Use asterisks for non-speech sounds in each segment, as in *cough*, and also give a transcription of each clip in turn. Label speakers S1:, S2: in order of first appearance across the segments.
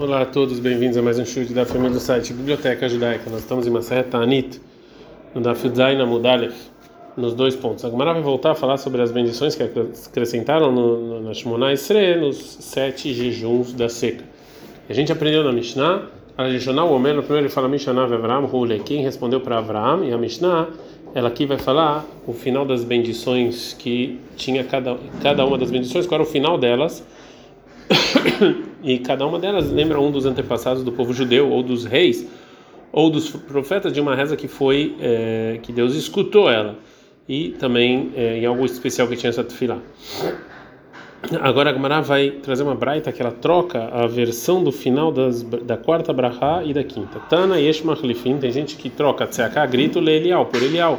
S1: Olá a todos, bem-vindos a mais um chute da família do site Biblioteca Judaica. Nós estamos em Maseret Tanit, no Daf Zain Amudalef, nos dois pontos. A Gemara vai voltar a falar sobre as bendições que acrescentaram no, no, na Shemona nos sete jejuns da seca. A gente aprendeu na Mishnah, a Mishnah, o Homer, no primeiro ele fala Mishnah Avram, Hule, quem respondeu para Avram, e a Mishnah, ela aqui vai falar o final das bendições que tinha cada, cada uma das bendições, qual era o final delas *coughs* e cada uma delas lembra um dos antepassados do povo judeu ou dos reis ou dos profetas de uma reza que foi é, que Deus escutou ela e também é, em algo especial que tinha essa tefilá. Agora a Gemara vai trazer uma braita que ela troca a versão do final das, da quarta brachá e da quinta. Tana yesh machlifin, tem gente que troca tzeaká, grito leelial, por Elial,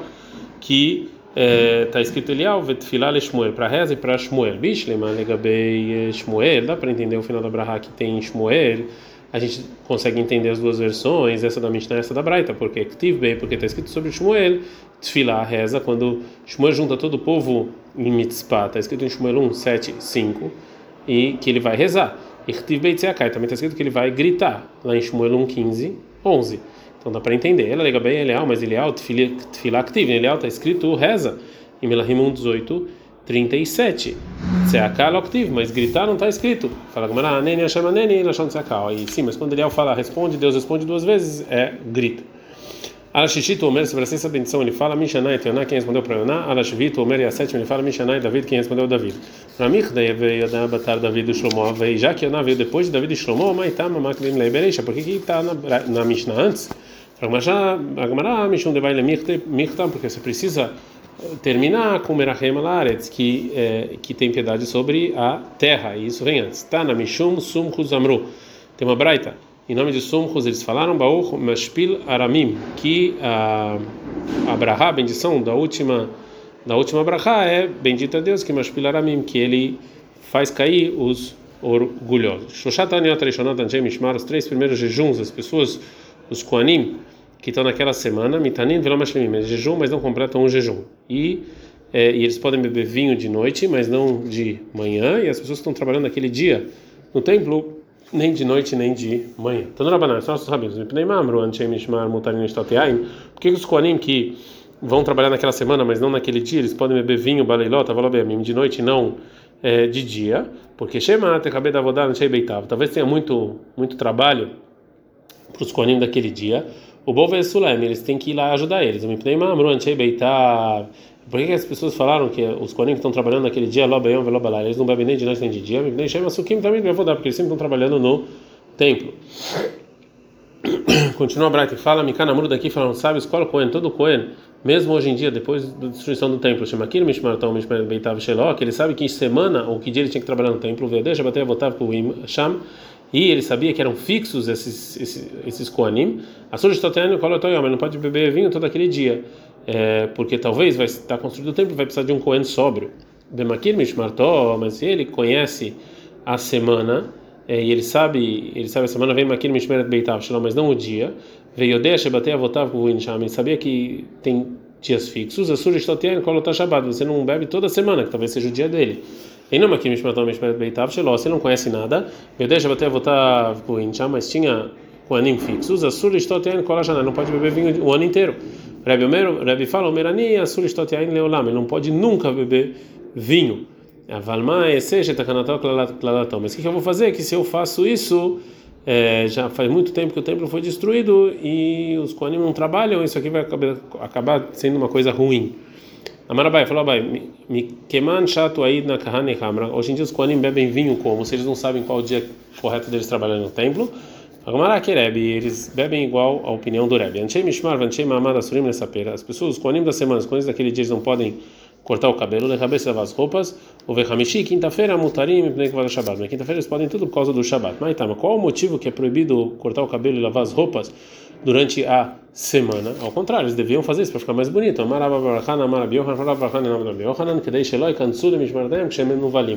S1: que está é, escrito Elial, Vetfilah Shmuel, para reza e para Shmuel. Bishlema legabei Shmuel, dá para entender o final da Braha que tem Shmuel. A gente consegue entender as duas versões, essa da Mishnah e essa da Braita, porque Ktiv bem, porque está escrito sobre Shmuel, Tfilah, reza, quando Shmuel junta todo o povo em Mitzpah, está escrito em Shmuel 1, 7, 5, e que ele vai rezar. E Ktiv bem Tzeakai, também está escrito que ele vai gritar, lá em Shmuel 1, 15, 11. Então dá para entender. Ela liga bem Elial, mas Elial, Tfilah Aktiv. Elial está escrito reza. Em Melahim 1, 18, 37. Tseakal Aktiv, mas gritar não está escrito. Fala Gamara, Neni Hashem Neni, Lashon Tseakal. Aí sim, mas quando Elial fala responde, Deus responde duas vezes, é grito. Alashishito Omer, sobre a sexta bendição, ele fala Mishanai, Teoná, quem respondeu para Yoná. Alashivito Omer, e a sétima, ele fala Mishanai, David, quem respondeu David. Ramich, daí veio da batalha David e Shlomo, veio já que Yoná veio depois de David e Shlomo, Maitama, Maklim Leibereisha, por que está na, na Mishnah antes? Agmará, Mishum Debaile Mirtam, porque você precisa terminar com Merachem Alaretz, que, é, que tem piedade sobre a terra, e isso vem antes. Tá na Mishum Sumchus Amru. Tem uma braita. Em nome de Sumchus, eles falaram Baur Mashpil Aramim, que a, a Brahá, a bendição da última da última Brahá é bendito é Deus, que Mashpil Aramim, que ele faz cair os orgulhosos. Shoshat Aniot Rishonot Anjei Mishmar, os três primeiros jejuns, as pessoas, os Koanim, que estão naquela semana, mitanin velomashlimim, eles jejum, mas não completam um jejum. E, é, e eles podem beber vinho de noite, mas não de manhã, e as pessoas que estão trabalhando naquele dia no templo, nem de noite nem de manhã. Então, não é só sabemos. Por que os koanim que vão trabalhar naquela semana, mas não naquele dia, eles podem beber vinho, baleilota, valobemim, de noite não é, de dia? Porque Shema, Tekabed Avodar, Talvez tenha muito, muito trabalho para os koanim daquele dia o Bov e Sulaim, eles têm que ir lá ajudar eles. Por que, que as pessoas falaram que os Kohanim que estão trabalhando naquele dia, eles não bebem nem de noite nem de dia? também porque eles sempre estão trabalhando no templo. *coughs* Continua a Bright, fala, Mikanamuru daqui falando, sabe, escola Cohen, todo Cohen, mesmo hoje em dia, depois da destruição do templo, chama Kir Mishmartão Mishmar Beitav Sheló, que ele sabe que em semana ou que dia ele tinha que trabalhar no templo, veio, deixa bater a votar para o Sham, e ele sabia que eram fixos esses esses, esses koanim, a sua mas não pode beber vinho todo aquele dia, é, porque talvez vai estar construído o templo vai precisar de um kohen sóbrio. Bemakir mishmartó, mas ele conhece a semana é, e ele sabe, ele sabe a semana vem makir mishmeret beitav mas não o dia. Veio deixa bater a votar com o sabia que tem dias fixos. A sua estotian kolotá shabbat, você não bebe toda semana, que talvez seja o dia dele. E Mishmaret Beitav Sheló, você não conhece nada. Eu deixo até votar o mas tinha com anim fixos. Asur Istotiain Kolashana, não pode beber vinho o ano inteiro. Rebbe Omer, Rebbe fala, Omerani, Asur Istotiain Leolam, ele não pode nunca beber vinho. Klalató. Mas o que eu vou fazer? Que se eu faço isso. É, já faz muito tempo que o templo foi destruído e os Koanim não trabalham, isso aqui vai acabar, acabar sendo uma coisa ruim. Amarabai falou, Abai, Keman chato aí na Kahane Hamra. Hoje em dia os Koanim bebem vinho como? Se eles não sabem qual o dia correto deles trabalhando no templo. Rebbe, eles bebem igual à opinião do Rebbe. Anchei Mishmar, Anchei Mamad Asurim nessa pera. As pessoas, os Koanim das semanas, quando daquele dia eles não podem cortar o cabelo, lechaber lavar as roupas, o vechamishi, quinta-feira, mutarim, pnei Shabbat. Mas quinta-feira eles podem tudo por causa do Shabbat. Tá, mas qual o motivo que é proibido cortar o cabelo e lavar as roupas durante a semana? Ao contrário, eles deviam fazer isso para ficar mais bonito.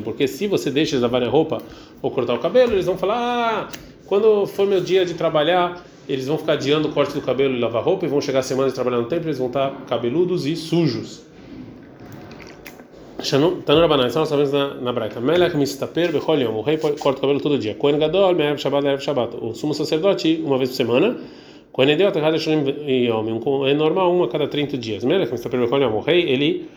S1: Porque se você deixa eles lavarem a roupa ou cortar o cabelo, eles vão falar, ah, quando for meu dia de trabalhar, eles vão ficar adiando o corte do cabelo e lavar roupa e vão chegar a semana de trabalhar no tempo, eles vão estar cabeludos e sujos. Tanura Banan, nós sabemos na, na. Melech mistaper bechol. O rei corta o cabelo todo dia. Gadol, Shabbat, Shabbat. O sumo sacerdote, uma vez por semana. Kohen Idiot, cada Shonim Yom. Um Kohen normal, uma a cada 30 dias. Melech mistaper bechol yom. O rei, ele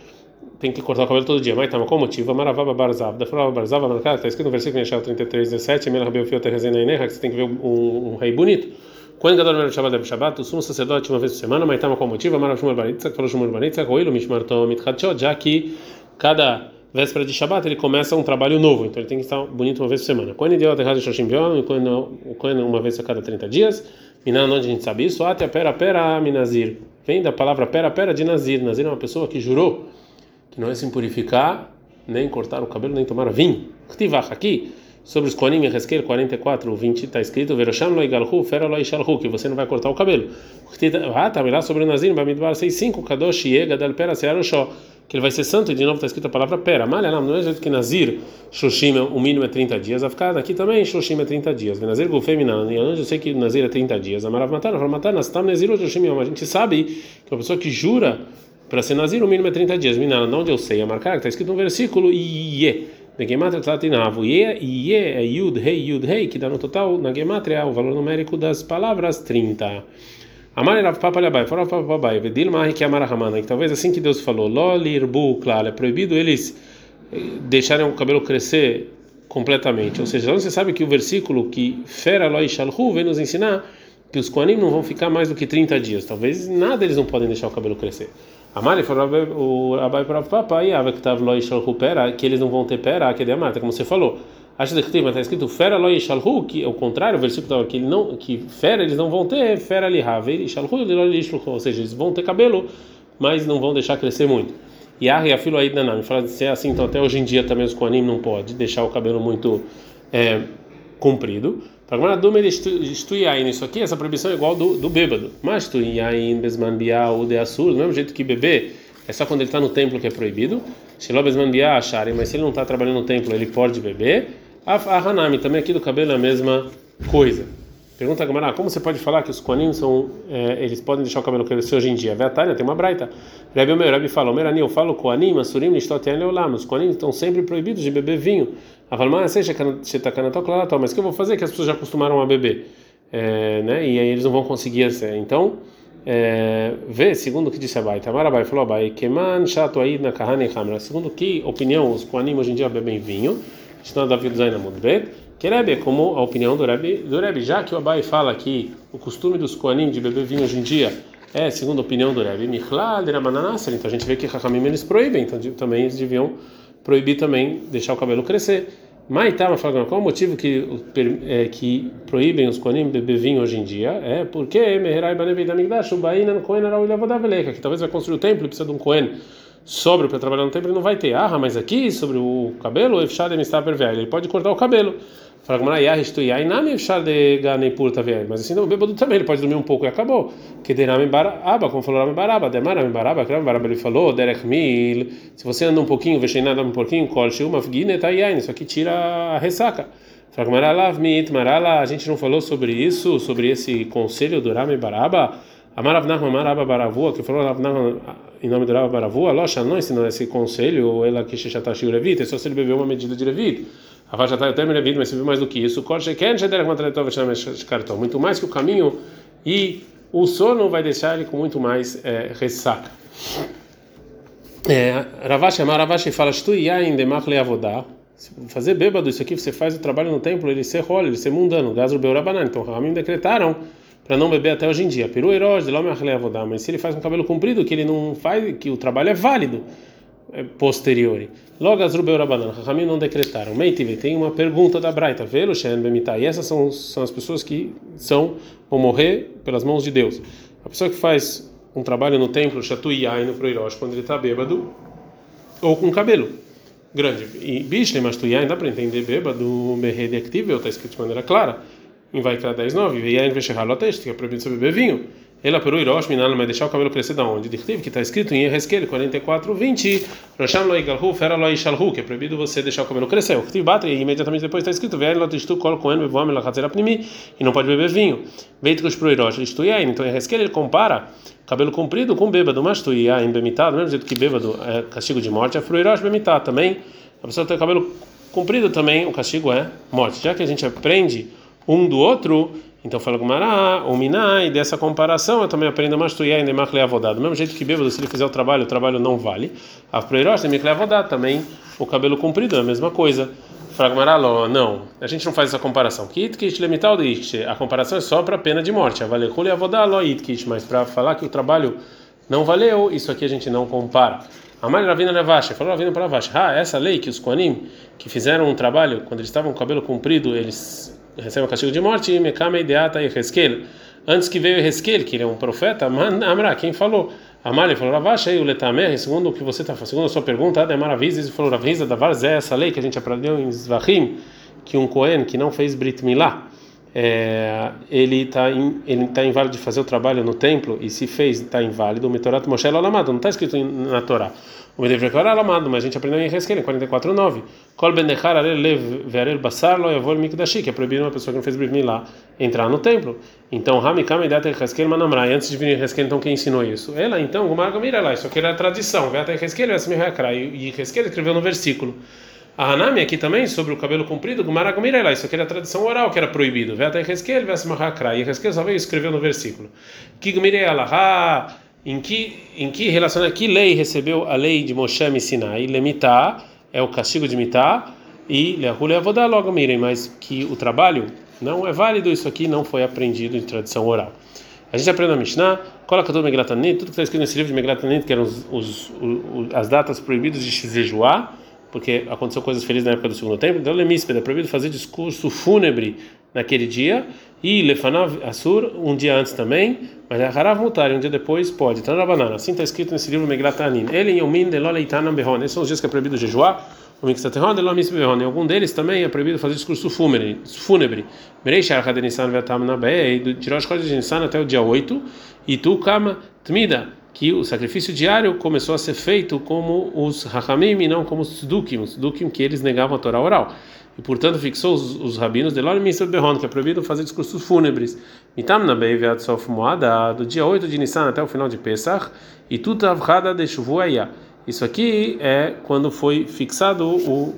S1: tem que cortar o cabelo todo dia. Mas tá, qual motivo? Maravava Barzav. Da Frava Barzav, está escrito no versículo em 33, 17. Melech Rabeu Fiot Rezena Ineha, que você tem que ver um, um rei bonito. Kohen Gadol, me'erev Shabbat, Shabbat. O sumo sacerdote, uma vez por semana. Mas tá, qual motivo? Marav Shumar Baritza, que falou Shumar Baritza, Roilo Mishmarto Mitchadshot, já que cada véspera de Shabbat ele começa um trabalho novo, então ele tem que estar bonito uma vez por semana. Quando idiota errado Shoshim Biom, quando uma vez a cada 30 dias, Minan, onde a gente sabe isso? Até pera pera minazir. Vem da palavra pera pera de Nazir. Nazir é uma pessoa que jurou que não ia se impurificar, nem cortar o cabelo, nem tomar vinho. Ktivach aqui, sobre os Koanim e Hezkel 44, 20, está escrito: Verosham lo fera lo que você não vai cortar o cabelo. Ah, tá lá sobre o Nazir, Bamidbar 6.5, Kadosh Yega dal pera searoshó que ele vai ser santo, e de novo está escrito a palavra pera. Malha não é jeito que Nazir, Shoshim, o mínimo é 30 dias. A ficar aqui também, Shoshim é 30 dias. Nazir Gufeminan, onde eu sei que Nazir é 30 dias. Amarav Matar, Matar, Nastam Nazir Shoshim, a gente sabe que uma pessoa que jura para ser Nazir, o mínimo é 30 dias. Minan, onde eu sei, a marcar, está escrito no versículo, Iye. Na Gematria Tlatinavu, Iye, Iye é Yud, Rei, Yud, Rei, que dá no total, na Gematria, o valor numérico das palavras 30. Amar Rav Papa Labai, fora Papa Labai, Vedil Mahi que Amar Ramana, que talvez assim que Deus falou, Lolirbu, claro, é proibido eles eh, deixarem o cabelo crescer completamente. Ou seja, você sabe que o versículo que Fera Loi Shalhu vem nos ensinar que os Koanim não vão ficar mais do que 30 dias. Talvez nada eles não podem deixar o cabelo crescer. Amar o Abai para Papa, e estava Loi Shalhu Pera, que eles não vão ter Pera, que é de Amar, como você falou. Que está escrito fera lo ishalhu, que é o contrário, o versículo que não, que fera eles não vão ter fera li haver ishalhu ou seja, eles vão ter cabelo, mas não vão deixar crescer muito. E a afilo aí me fala de ser assim, então até hoje em dia também os koanim não pode deixar o cabelo muito é, comprido. Para dúvida estuiain, isso aqui, essa proibição é igual do, do bêbado. Mas estuiain besman bial de assur, do mesmo jeito que beber é só quando ele está no templo que é proibido. Shelo besman bial acharem, mas se ele não está trabalhando no templo, ele pode beber. A Hanami, também aqui do cabelo é a mesma coisa. Pergunta a Gamara, como você pode falar que os Koanim são, é, eles podem deixar o cabelo crescer hoje em dia? Veatania tem uma braita. Rebbe meu, Rebbe fala, Merani, eu falo Koanim, Asurim, Nishtotian Leolam. Os Koanim estão sempre proibidos de beber vinho. Avalma, seja Shetakanatok mas o que eu vou fazer? Que as pessoas já acostumaram a beber. É, né? E aí eles não vão conseguir ser. Então, é, vê, segundo o que disse Abai, Tamarabai falou Abai, Keman Shato aí na Kahane Hamra. Segundo que opinião, os Koanim hoje em dia bebem vinho. Mishnah David Zain Amudbet, que Rebbe como a opinião do Rebbe, do Rebbe, já que o Abai fala que o costume dos Koanim de beber vinho hoje em dia é, segundo a opinião do Rebbe, Michlal Ramananasser, então a gente vê que Hakamim eles proíbem, então também eles deviam proibir também deixar o cabelo crescer. Mas tá, falando qual o motivo que é, que proíbem os koanim beber vinho hoje em dia? É porque Meherai Banevei da Migdash, o Baina Kohen era o que talvez vai construir o templo e precisa de um Kohen sobre para trabalhar no tempo ele não vai ter. Ah, mas aqui sobre o cabelo. Ele pode cortar o cabelo. Fala como Yah estuiai nami efshade ganei purta ver. Mas assim o bêbado também ele pode dormir um pouco e acabou. Que derame baraba, como falou Rame baraba, demarame baraba, Rame baraba ele falou, derech mil. Se você anda um pouquinho, vexei nada um pouquinho, colche uma fguine taiain. Isso aqui tira a ressaca. Fala como Lav mit marala. A gente não falou sobre isso, sobre esse conselho do Rame baraba. Amarav Nachman Maraba Baravua, que falou Rav Nachman em nome do Rav Baravua, Locha não ensinou esse conselho, ou ela que Shechatashi o Levita, é só se ele bebeu uma medida de. A faixa está Levita, mas se viu mais do que isso. Corche Ken Sheder Matretov Cartão, muito mais que o caminho e o sono vai deixar ele com muito mais é, ressaca. É, Ravashi, Ravashi fala, Shtuyain Demach Leavodá, fazer bêbado, isso aqui você faz o trabalho no templo, ele ser rolo, ele ser mundano, Gazro Beurabanan. Então, Ramim decretaram para não beber até hoje em dia. Peru herói de mas se ele faz um cabelo comprido, que ele não faz, que o trabalho é válido é posteriori. Logo as rubeu rabanan, Rahamim não decretaram. Meitive, tem uma pergunta da Braita, velo shen. E essas são, são as pessoas que são vão morrer pelas mãos de Deus. A pessoa que faz um trabalho no templo, chatuyai no proirosh, quando ele está bêbado ou com cabelo grande. E bishle mas tuyai, dá para entender bêbado, berre de está escrito de maneira clara em Vaikra 10, 9, Veyain Veshehalotesh, que é proibido você beber vinho. Ela perou Irosh Minal, mas deixar o cabelo crescer da onde? Dictive, que está escrito em Ezequiel 44, 20, Rosham Loi Galhu, Fera Loi Shalhu, que é proibido você deixar o cabelo crescer. O Dictive bate e imediatamente depois está escrito, Ver Lotistu Kol Kohen Bevoam Elachatzera Pnimi, e não pode beber vinho. Veitros pro Irosh, Listu Yain. Então em Ezequiel ele compara cabelo comprido com bêbado, mas tu Yain Bemitá, do mesmo jeito que bêbado é castigo de morte, é pro Irosh Bemitá também. A pessoa tem cabelo comprido também, o castigo é morte. Já que a gente aprende um do outro, então fala Gumará, o Minai, dessa comparação eu também aprendo mais tu e ainda mais. Do mesmo jeito que bêbado, se ele fizer o trabalho, o trabalho não vale. A Preirosh tem avodado também, o cabelo comprido é a mesma coisa. Fragmaraló, não, a gente não faz essa comparação. De a comparação é só para pena de morte. Itkit, mas para falar que o trabalho não valeu, isso aqui a gente não compara. A mãe Ravina Levash falou Ravina para Levash, ah, essa lei que os Koanim que fizeram um trabalho quando eles estavam com o cabelo comprido, eles recebe o castigo de morte, e Mekama Ideata e Heskel. Antes que veio Heskel, que ele é um profeta, Amra, quem falou? Amar, falou, Ravash, aí o Letamer, segundo o que você está segundo a sua pergunta, Ademar Aviz, ele falou, Ravisa da Varzé, essa lei que a gente aprendeu em Zvahim, que um Cohen que não fez Brit Milá, é, ele está ele tá inválido de fazer o trabalho no templo e se fez está inválido o Metorat Moshe Lalamado não está escrito na Torá o Medevrekar Alamado mas a gente aprendeu em Hezkel 44:9 Kol ben dechar lev ve'arel basar lo yavol mikdashi que é proibido uma pessoa que não fez brit milá entrar no templo então Hamikam edat Hezkel manamrai antes de vir Hezkel então quem ensinou isso ela então Gumar Gamira lá isso aqui era a tradição ve'at Hezkel e Hezkel escreveu no versículo a Hanami aqui também, sobre o cabelo comprido, Gumara Gumirela, isso aqui era a tradição oral que era proibido. Veta Hezkel, Vesmahakra. E Hezkel só veio e escreveu no versículo. Que Gumirela, em que, em que relação, que lei recebeu a lei de Moshe e Sinai? Lemitá, é o castigo de Mitá, e Leahule Avodá logo mirem, mas que o trabalho não é válido, isso aqui não foi aprendido em tradição oral. A gente aprende na Mishnah, coloca todo Meglatanit, tudo que está escrito nesse livro de Meglatanit, que eram os, os, os, as datas proibidas de jejuar porque aconteceu coisas felizes na época do segundo tempo, então Lemíspeda é proibido fazer discurso fúnebre naquele dia, e Lefanav Assur um dia antes também, mas Harav Mutar, um dia depois pode. Banana, assim está escrito nesse livro Megratanin. Ele em Yomin de Loleitanam Behon, esses são os dias que é proibido jejuar, o Mixaterron de Lomis Behon, em algum deles também é proibido fazer discurso fúnebre. fúnebre. Mereishar Hadenissan Vetam Nabei, de Rosh Chodesh Nissan até o dia 8, e tu Kama Tmida que o sacrifício diário começou a ser feito como os Rahamim e não como os Tzedukim, os Tzedukim que eles negavam a Torá oral. E portanto fixou os, os rabinos de Lor Mitzvah Behon, que é proibido fazer discursos fúnebres. Mitam na Beiviat Sof Moada, do dia 8 de Nissan até o final de Pesach, e Tutavhada de Shavuaya. Isso aqui é quando foi fixado o,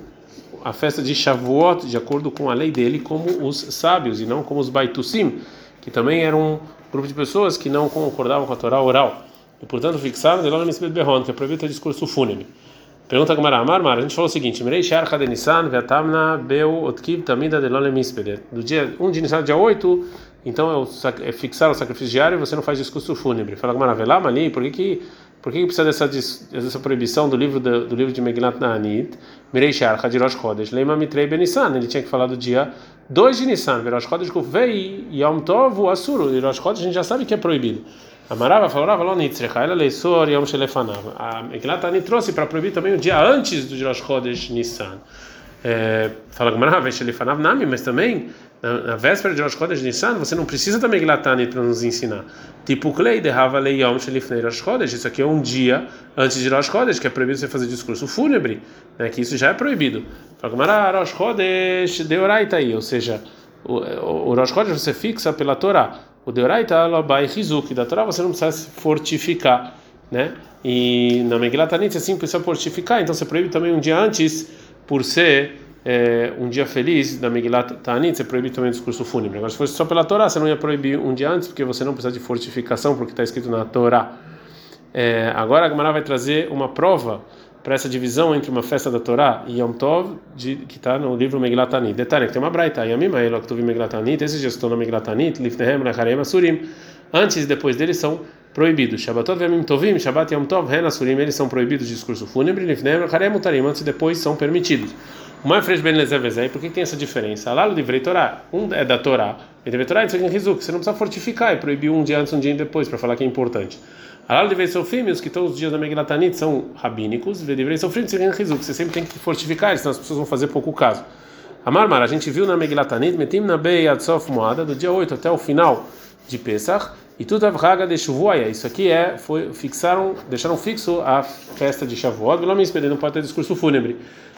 S1: a festa de Shavuot, de acordo com a lei dele, como os sábios e não como os Baitusim, que também eram um grupo de pessoas que não concordavam com a Torá oral e portanto fixaram de lá no Berron, que é proibido o discurso fúnebre. Pergunta Gamara Amar, Mar, a gente falou o seguinte: Mirei Shar Hadenissan, Vetamna, Beu, Otkiv, Tamida, Delole Mispeder. Do dia 1 de Nissan, dia 8, então é, é fixar o sacrifício diário e você não faz discurso fúnebre. Fala Gamara, Velá, Mali, por que que. Por que, que precisa dessa, dessa proibição do livro do, do livro de Megillat Na'anit? Mirei Shar Hadirosh Chodesh, Leima Mitrei Benissan. Ele tinha que falar do dia 2 de Nissan, Verosh Chodesh Kufvei, Yom Tov, Asuru. E Rosh Chodesh a gente já sabe que é proibido. Amarava falava lo nitzrecha, ela leisor yom shelefanav. A Megillat Ani trouxe para proibir também o dia antes do Rosh Chodesh Nissan. É, fala Gamara, shelefanav nami, mas também na, na véspera de Rosh Chodesh Nissan você não precisa da Megillat Ani para nos ensinar. Tipo klei de hava yom shelifnei Rosh Chodesh. Isso aqui é um dia antes de Rosh Chodesh que é proibido você fazer discurso fúnebre, né? Que isso já é proibido. Fala Gamara, Rosh Chodesh deoraita aí, ou seja, o, o Rosh Chodesh você fixa pela Torá. O Deoraita Labai Hizuk, da Torá você não precisa se fortificar, né? E na Megillat Tanit assim precisa fortificar, então você proíbe também um dia antes, por ser é, um dia feliz da Megillat Tanit, você proíbe também o discurso fúnebre. Agora, se fosse só pela Torá, você não ia proibir um dia antes, porque você não precisa de fortificação, porque está escrito na Torá. É, agora a Gemara vai trazer uma prova para essa divisão entre uma festa da Torá e Yom Tov, de, que está no livro Megillat Anit. Detalhe, que tem uma braita, Yamim Aelo, que tu Megillat Anit, esses dias estão no Megillat Lifnehem, Lecharem, Asurim, antes e depois deles são proibidos. Shabbatot Yamim Tovim, Shabbat Yom Tov, Ren, Asurim, eles são proibidos de discurso fúnebre, Lifnehem, Lecharem, Utarim, antes e depois são permitidos. O Mafresh Ben Lezevezei, por que tem essa diferença? Lá no livro Torá, um é da Torá, e deve Torá, isso aqui em Rizuk, você não precisa fortificar e proibir um dia antes, um dia depois, para falar que é importante. Alal de Veisofim, os que todos os dias da Meglatanit são rabínicos, de Veisofim, você sempre tem que fortificar, senão as pessoas vão fazer pouco caso. A Marmara, a gente viu na Meglatanit, metim na Bei Adsof Moada, do dia 8 até o final de Pesach, E tudo Haga de Shavuot, isso aqui é, foi, fixaram, deixaram fixo a festa de Shavuot, pelo menos não pode ter discurso fúnebre.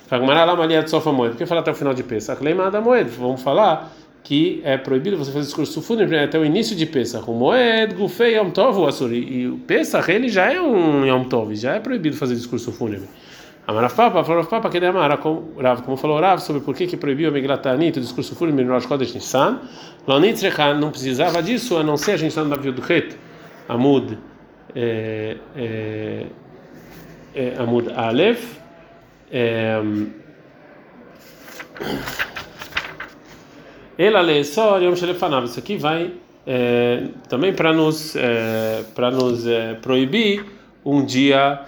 S1: Por que falar até o final de Pesach? Leimada Moed, vamos falar que é proibido você fazer discurso fúnebre até o início de Pesach. O Moed, Gufei, Yom Tov, Asuri. E o Pesach, ele já é um Yom Tov, já é proibido fazer discurso fúnebre. Amaraf Papa, falou Papa, que Amara, como, falou Rav, sobre por que, que proibiu a Migratanit, o discurso fúnebre no Rosh Chodesh Nissan. Lonitzrecha não precisava disso, a não ser a gente está no navio do Het, Amud, é, é, é, Amud Aleph, é, ela lê só Yom Shelefanav. Isso aqui vai é, também para nos é, para nos é, proibir um dia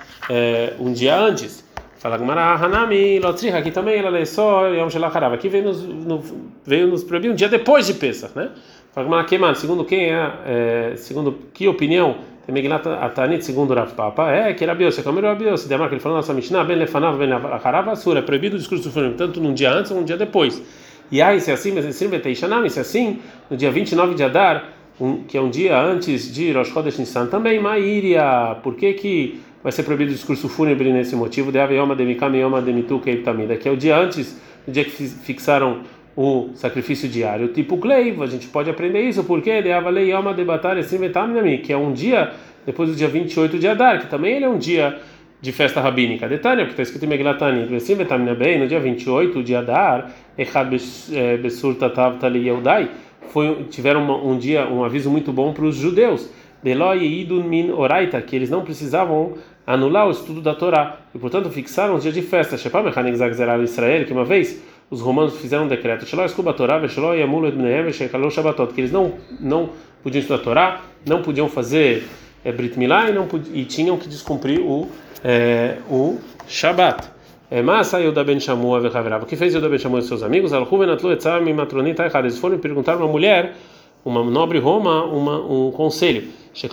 S1: um dia antes. Fala Hanami, Lotriha, aqui também ela lê só Yom Shelacharav. Aqui veio nos, no, veio nos proibir um dia depois de Pesach, né? Fala que mano, segundo quem é, segundo que opinião? Tem Megilat Atanit, segundo Rav Papa, é que era Bios, como era Bios, demar que ele falou na nossa Mishnah, Ben Lefanav, Ben Lacharav, Asura, é proibido o discurso fúnebre, tanto num dia antes ou um dia depois. E aí, se é assim, mas assim, se é assim, no dia 29 de Adar, um, que é um dia antes de Rosh Chodesh Nissan, também, Maíria, por que que vai ser proibido o discurso fúnebre nesse motivo? De Aveyoma Demikam Yoma Demitu Keiptamida, que é o dia antes do dia que fixaram o sacrifício diário, tipo Kleiv, a gente pode aprender isso, porque de Avalei Yoma Debatar que é um dia depois do dia 28 de Adar, que também ele é um dia de festa rabínica. Detalhe, porque está escrito em Meglatani, no dia 28 de Adar, Echad eh, Besur Tatav Tali Yehudai, foi, tiveram um dia, um aviso muito bom para os judeus. Deloi Idun Min Oraita, que eles não precisavam anular o estudo da Torá e, portanto, fixaram os dias de festa. Shepam Mechanik Zagzerar Israel, que uma vez os romanos fizeram um decreto, que eles não, não podiam estudar a Torá, não podiam fazer é, Brit Milá e, não, e tinham que descumprir o, é, o Shabat. É, mas saiu da Ben Shamua O que fez Yuda Ben Shamua e seus amigos? Eles foram perguntar a uma mulher, uma nobre Roma, uma, um conselho. Que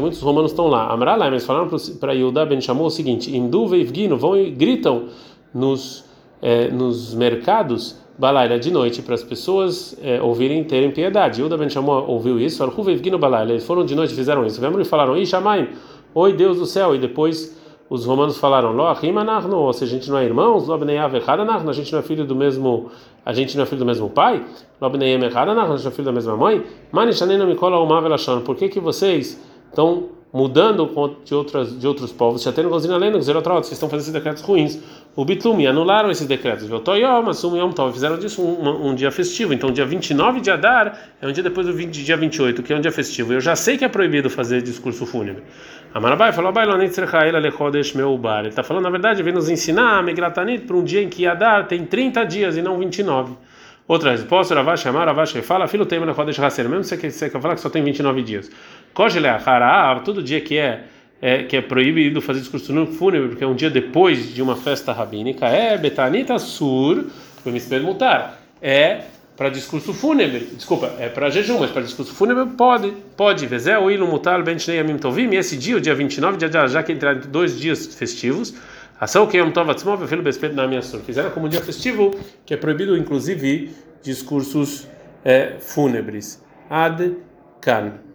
S1: muitos romanos estão lá. Amrala, eles falaram para Yuda Ben Shamua o seguinte: veivgino, vão e gritam nos, é, nos mercados balaila de noite para as pessoas é, ouvirem terem piedade. Yuda Ben Shamua ouviu isso. Eles foram de noite fizeram isso. Vemos e falaram: Ih, Shamaim, oi Deus do céu. E depois os romanos falaram: Lo achimanachno, ou seja, a gente não é irmãos, Lo bneiav a gente não é filho do mesmo, a gente não é filho do mesmo pai, Lo bneiem echadanav, a gente não é filho da mesma mãe. Manishanena mikola umav elashon, por que que vocês estão mudando de outras de outros povos? Já tem gozina lendo, zerotrot, vocês estão fazendo esses decretos ruins. O bitlumi anularam esses decretos. Votoyom, assum yom tov, fizeram disso um, um, dia festivo. Então, dia 29 de Adar é um dia depois do 20, dia 28, que é um dia festivo. Eu já sei que é proibido fazer discurso fúnebre. Amarabai falou, Ele está falando, na verdade, vem nos ensinar a Megratanit para um dia em que Adar tem 30 dias e não 29. Outra resposta, Ravash Amar, Ravash fala, filho tem na Chodesh Haser, mesmo se você falar que só tem 29 dias. Kojele Achara, todo dia que é, é, que é proibido fazer discurso fúnebre, porque é um dia depois de uma festa rabínica, é Betanita Sur, me Mutar, é para discurso fúnebre, desculpa, é para jejum, mas para discurso fúnebre pode, pode. Vezé ilu mutar ben yamim tovim, e esse dia, o dia 29 de Adar, já que entrar dois dias festivos, ação que yom tov atzmov vefilo bespet na minha fizeram como um dia festivo, que é proibido inclusive discursos é, fúnebres. Ad kan.